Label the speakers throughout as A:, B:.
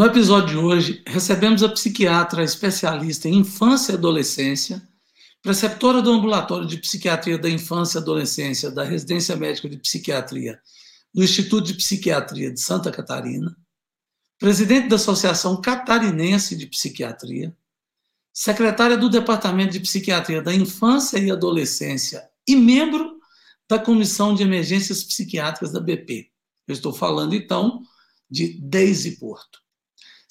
A: No episódio de hoje, recebemos a psiquiatra especialista em infância e adolescência, preceptora do ambulatório de psiquiatria da infância e adolescência da Residência Médica de Psiquiatria do Instituto de Psiquiatria de Santa Catarina, presidente da Associação Catarinense de Psiquiatria, secretária do Departamento de Psiquiatria da Infância e Adolescência e membro da Comissão de Emergências Psiquiátricas da BP. Eu estou falando, então, de Deise Porto.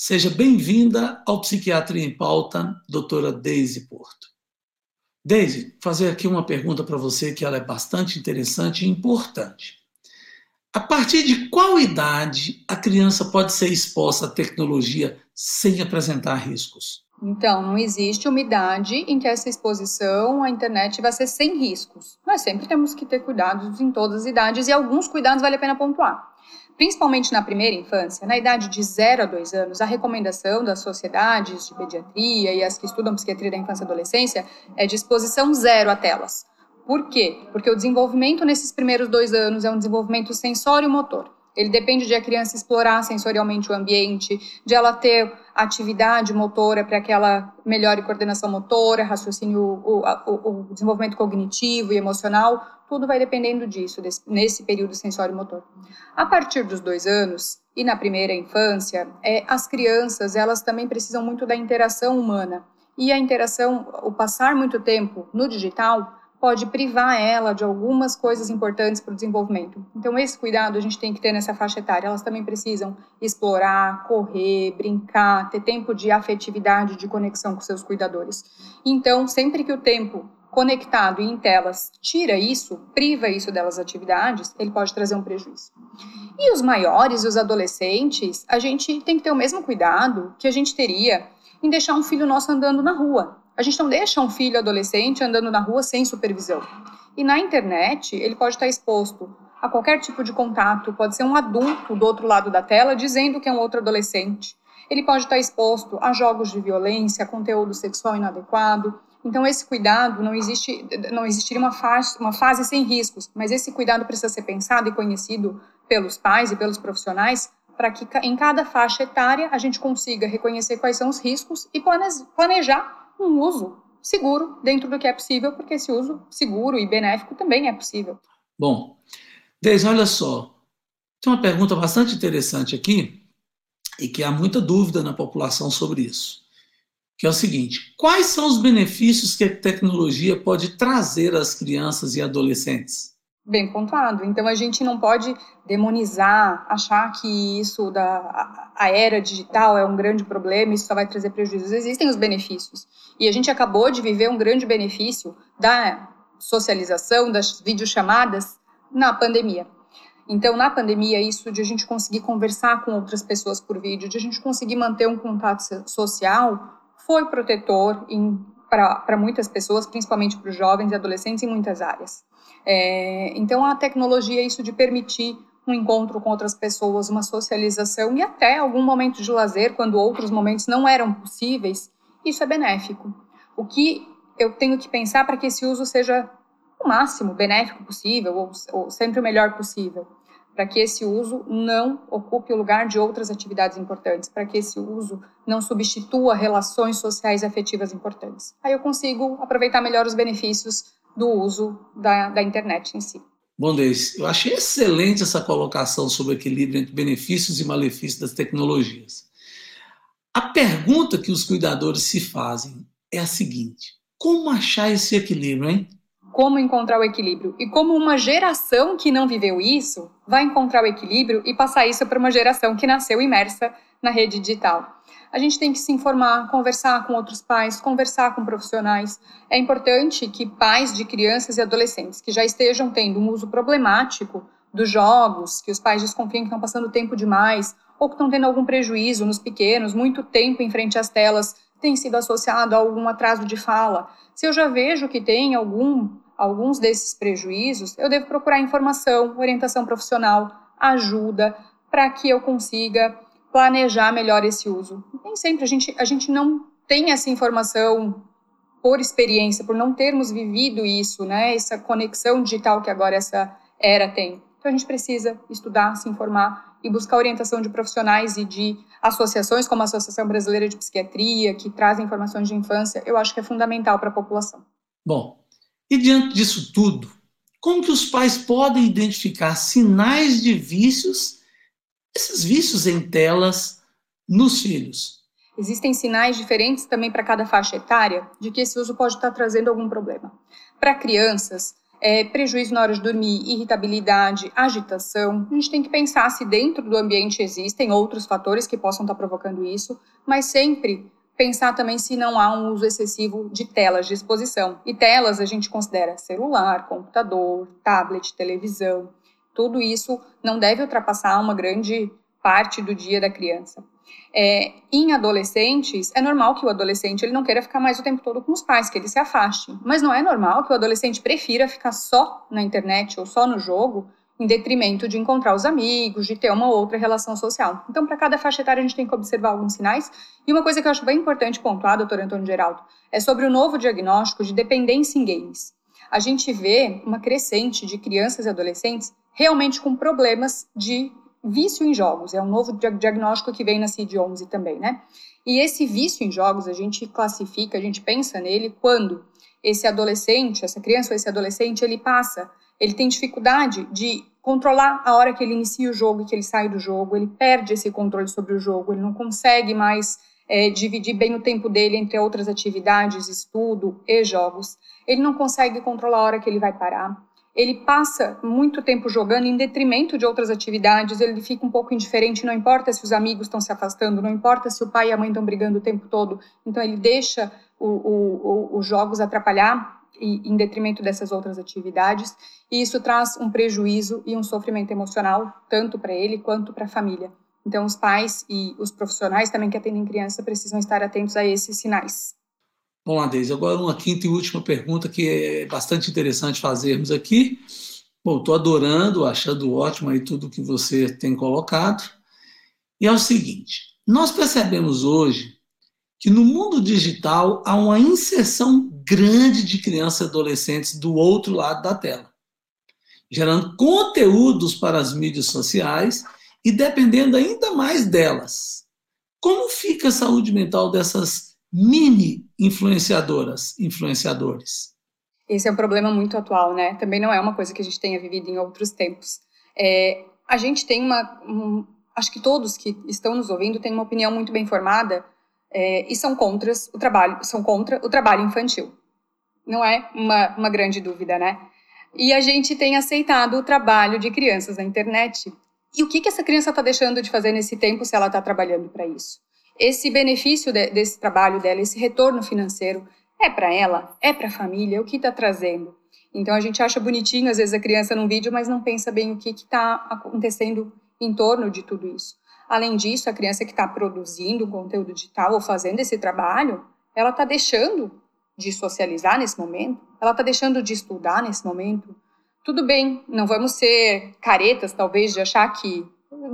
A: Seja bem-vinda ao Psiquiatria em Pauta, doutora Deise Porto. Deise, fazer aqui uma pergunta para você que ela é bastante interessante e importante. A partir de qual idade a criança pode ser exposta à tecnologia sem apresentar riscos?
B: Então, não existe uma idade em que essa exposição à internet vai ser sem riscos. Nós sempre temos que ter cuidados em todas as idades e alguns cuidados vale a pena pontuar. Principalmente na primeira infância, na idade de 0 a 2 anos, a recomendação das sociedades de pediatria e as que estudam psiquiatria da infância e adolescência é de exposição zero a telas. Por quê? Porque o desenvolvimento nesses primeiros dois anos é um desenvolvimento sensório-motor. Ele depende de a criança explorar sensorialmente o ambiente, de ela ter atividade motora para que ela melhore coordenação motora, raciocínio, o, o, o, desenvolvimento cognitivo e emocional, tudo vai dependendo disso, desse, nesse período sensório-motor. A partir dos dois anos e na primeira infância, é, as crianças elas também precisam muito da interação humana. E a interação, o passar muito tempo no digital, pode privar ela de algumas coisas importantes para o desenvolvimento. Então, esse cuidado a gente tem que ter nessa faixa etária. Elas também precisam explorar, correr, brincar, ter tempo de afetividade, de conexão com seus cuidadores. Então, sempre que o tempo conectado e em telas tira isso, priva isso delas atividades, ele pode trazer um prejuízo. E os maiores e os adolescentes, a gente tem que ter o mesmo cuidado que a gente teria em deixar um filho nosso andando na rua. A gente não deixa um filho adolescente andando na rua sem supervisão. E na internet, ele pode estar exposto a qualquer tipo de contato, pode ser um adulto do outro lado da tela dizendo que é um outro adolescente. Ele pode estar exposto a jogos de violência, conteúdo sexual inadequado. Então, esse cuidado, não, existe, não existiria uma fase, uma fase sem riscos, mas esse cuidado precisa ser pensado e conhecido pelos pais e pelos profissionais para que em cada faixa etária a gente consiga reconhecer quais são os riscos e planejar um uso seguro dentro do que é possível, porque esse uso seguro e benéfico também é possível.
A: Bom, Deise, olha só, tem uma pergunta bastante interessante aqui e que há muita dúvida na população sobre isso, que é o seguinte: quais são os benefícios que a tecnologia pode trazer às crianças e adolescentes?
B: Bem pontuado. Então a gente não pode demonizar, achar que isso da a era digital é um grande problema, isso só vai trazer prejuízos. Existem os benefícios. E a gente acabou de viver um grande benefício da socialização, das videochamadas na pandemia. Então, na pandemia, isso de a gente conseguir conversar com outras pessoas por vídeo, de a gente conseguir manter um contato social, foi protetor para muitas pessoas, principalmente para os jovens e adolescentes em muitas áreas. É, então, a tecnologia isso de permitir um encontro com outras pessoas, uma socialização e até algum momento de lazer, quando outros momentos não eram possíveis, isso é benéfico. O que eu tenho que pensar para que esse uso seja o máximo benéfico possível, ou, ou sempre o melhor possível, para que esse uso não ocupe o lugar de outras atividades importantes, para que esse uso não substitua relações sociais afetivas importantes. Aí eu consigo aproveitar melhor os benefícios do uso da, da internet em si.
A: Bom, Deise, eu achei excelente essa colocação sobre o equilíbrio entre benefícios e malefícios das tecnologias. A pergunta que os cuidadores se fazem é a seguinte: como achar esse equilíbrio, hein?
B: Como encontrar o equilíbrio? E como uma geração que não viveu isso vai encontrar o equilíbrio e passar isso para uma geração que nasceu imersa na rede digital? a gente tem que se informar, conversar com outros pais, conversar com profissionais. É importante que pais de crianças e adolescentes que já estejam tendo um uso problemático dos jogos, que os pais desconfiam que estão passando tempo demais, ou que estão tendo algum prejuízo nos pequenos, muito tempo em frente às telas tem sido associado a algum atraso de fala. Se eu já vejo que tem algum, alguns desses prejuízos, eu devo procurar informação, orientação profissional, ajuda, para que eu consiga planejar melhor esse uso. Nem sempre a gente, a gente não tem essa informação por experiência, por não termos vivido isso, né? Essa conexão digital que agora essa era tem. Então a gente precisa estudar, se informar e buscar orientação de profissionais e de associações como a Associação Brasileira de Psiquiatria, que trazem informações de infância, eu acho que é fundamental para a população.
A: Bom, e diante disso tudo, como que os pais podem identificar sinais de vícios, esses vícios em telas, nos filhos?
B: Existem sinais diferentes também para cada faixa etária de que esse uso pode estar trazendo algum problema. Para crianças, é, prejuízo na hora de dormir, irritabilidade, agitação. A gente tem que pensar se dentro do ambiente existem outros fatores que possam estar provocando isso, mas sempre pensar também se não há um uso excessivo de telas de exposição. E telas a gente considera celular, computador, tablet, televisão. Tudo isso não deve ultrapassar uma grande parte do dia da criança. É, em adolescentes, é normal que o adolescente ele não queira ficar mais o tempo todo com os pais, que ele se afaste. Mas não é normal que o adolescente prefira ficar só na internet ou só no jogo, em detrimento de encontrar os amigos, de ter uma outra relação social. Então, para cada faixa etária, a gente tem que observar alguns sinais. E uma coisa que eu acho bem importante pontuar, doutor Antônio Geraldo, é sobre o novo diagnóstico de dependência em games. A gente vê uma crescente de crianças e adolescentes realmente com problemas de vício em jogos, é um novo diagnóstico que vem na CID-11 também, né? E esse vício em jogos, a gente classifica, a gente pensa nele quando esse adolescente, essa criança ou esse adolescente, ele passa, ele tem dificuldade de controlar a hora que ele inicia o jogo e que ele sai do jogo, ele perde esse controle sobre o jogo, ele não consegue mais é, dividir bem o tempo dele entre outras atividades, estudo e jogos, ele não consegue controlar a hora que ele vai parar, ele passa muito tempo jogando em detrimento de outras atividades, ele fica um pouco indiferente, não importa se os amigos estão se afastando, não importa se o pai e a mãe estão brigando o tempo todo, então ele deixa o, o, os jogos atrapalhar em detrimento dessas outras atividades, e isso traz um prejuízo e um sofrimento emocional, tanto para ele quanto para a família. Então, os pais e os profissionais também que atendem criança precisam estar atentos a esses sinais.
A: Bom, Deise, agora uma quinta e última pergunta que é bastante interessante fazermos aqui. Bom, estou adorando, achando ótimo aí tudo que você tem colocado. E é o seguinte: nós percebemos hoje que no mundo digital há uma inserção grande de crianças e adolescentes do outro lado da tela, gerando conteúdos para as mídias sociais e dependendo ainda mais delas. Como fica a saúde mental dessas mini influenciadoras, influenciadores.
B: Esse é um problema muito atual, né? Também não é uma coisa que a gente tenha vivido em outros tempos. É, a gente tem uma, um, acho que todos que estão nos ouvindo têm uma opinião muito bem formada é, e são contra o trabalho, são contra o trabalho infantil. Não é uma, uma grande dúvida, né? E a gente tem aceitado o trabalho de crianças na internet. E o que, que essa criança está deixando de fazer nesse tempo se ela está trabalhando para isso? esse benefício de, desse trabalho dela, esse retorno financeiro, é para ela, é para a família, o que está trazendo. Então a gente acha bonitinho, às vezes, a criança num vídeo, mas não pensa bem o que está acontecendo em torno de tudo isso. Além disso, a criança que está produzindo conteúdo digital ou fazendo esse trabalho, ela está deixando de socializar nesse momento, ela está deixando de estudar nesse momento. Tudo bem, não vamos ser caretas, talvez, de achar que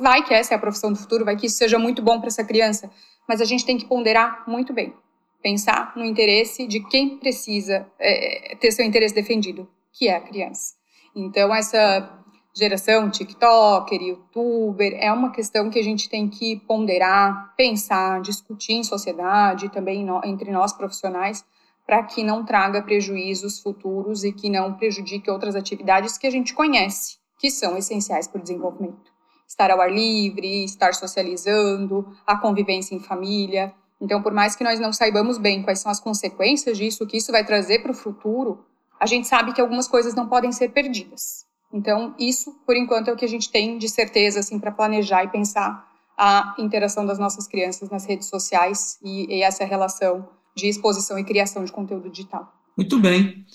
B: vai que essa é a profissão do futuro, vai que isso seja muito bom para essa criança, mas a gente tem que ponderar muito bem, pensar no interesse de quem precisa é, ter seu interesse defendido, que é a criança. Então, essa geração TikToker, YouTuber, é uma questão que a gente tem que ponderar, pensar, discutir em sociedade, também entre nós profissionais, para que não traga prejuízos futuros e que não prejudique outras atividades que a gente conhece, que são essenciais para o desenvolvimento estar ao ar livre, estar socializando, a convivência em família. Então, por mais que nós não saibamos bem quais são as consequências disso, o que isso vai trazer para o futuro, a gente sabe que algumas coisas não podem ser perdidas. Então, isso, por enquanto, é o que a gente tem de certeza assim, para planejar e pensar a interação das nossas crianças nas redes sociais e, e essa relação de exposição e criação de conteúdo digital.
A: Muito bem.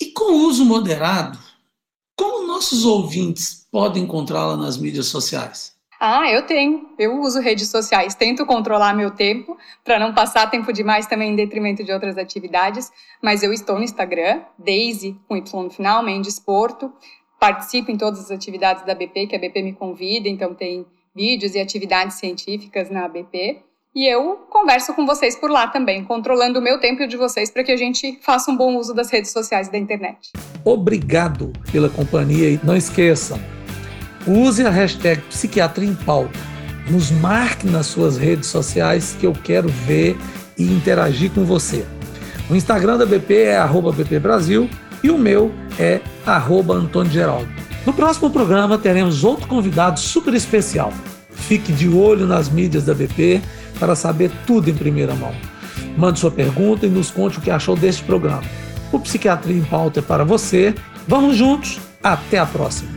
A: E com o uso moderado, Como nossos ouvintes podem encontrá-la nas mídias sociais?
B: Ah, eu tenho. Eu uso redes sociais, tento controlar meu tempo para não passar tempo demais também em detrimento de outras atividades, mas eu estou no Instagram, Daisy com Y no final, Mendes Porto. Participo em todas as atividades da BP, que a BP me convida, então tem vídeos e atividades científicas na BP. E eu converso com vocês por lá também, controlando o meu tempo e o de vocês para que a gente faça um bom uso das redes sociais e da internet.
A: Obrigado pela companhia e não esqueçam, use a hashtag Psiquiatria em Pauta. Nos marque nas suas redes sociais que eu quero ver e interagir com você. O Instagram da BP é arroba BP Brasil e o meu é Antônio Geraldo. No próximo programa teremos outro convidado super especial. Fique de olho nas mídias da BP para saber tudo em primeira mão. Mande sua pergunta e nos conte o que achou deste programa. O Psiquiatria em Pauta é para você. Vamos juntos. Até a próxima.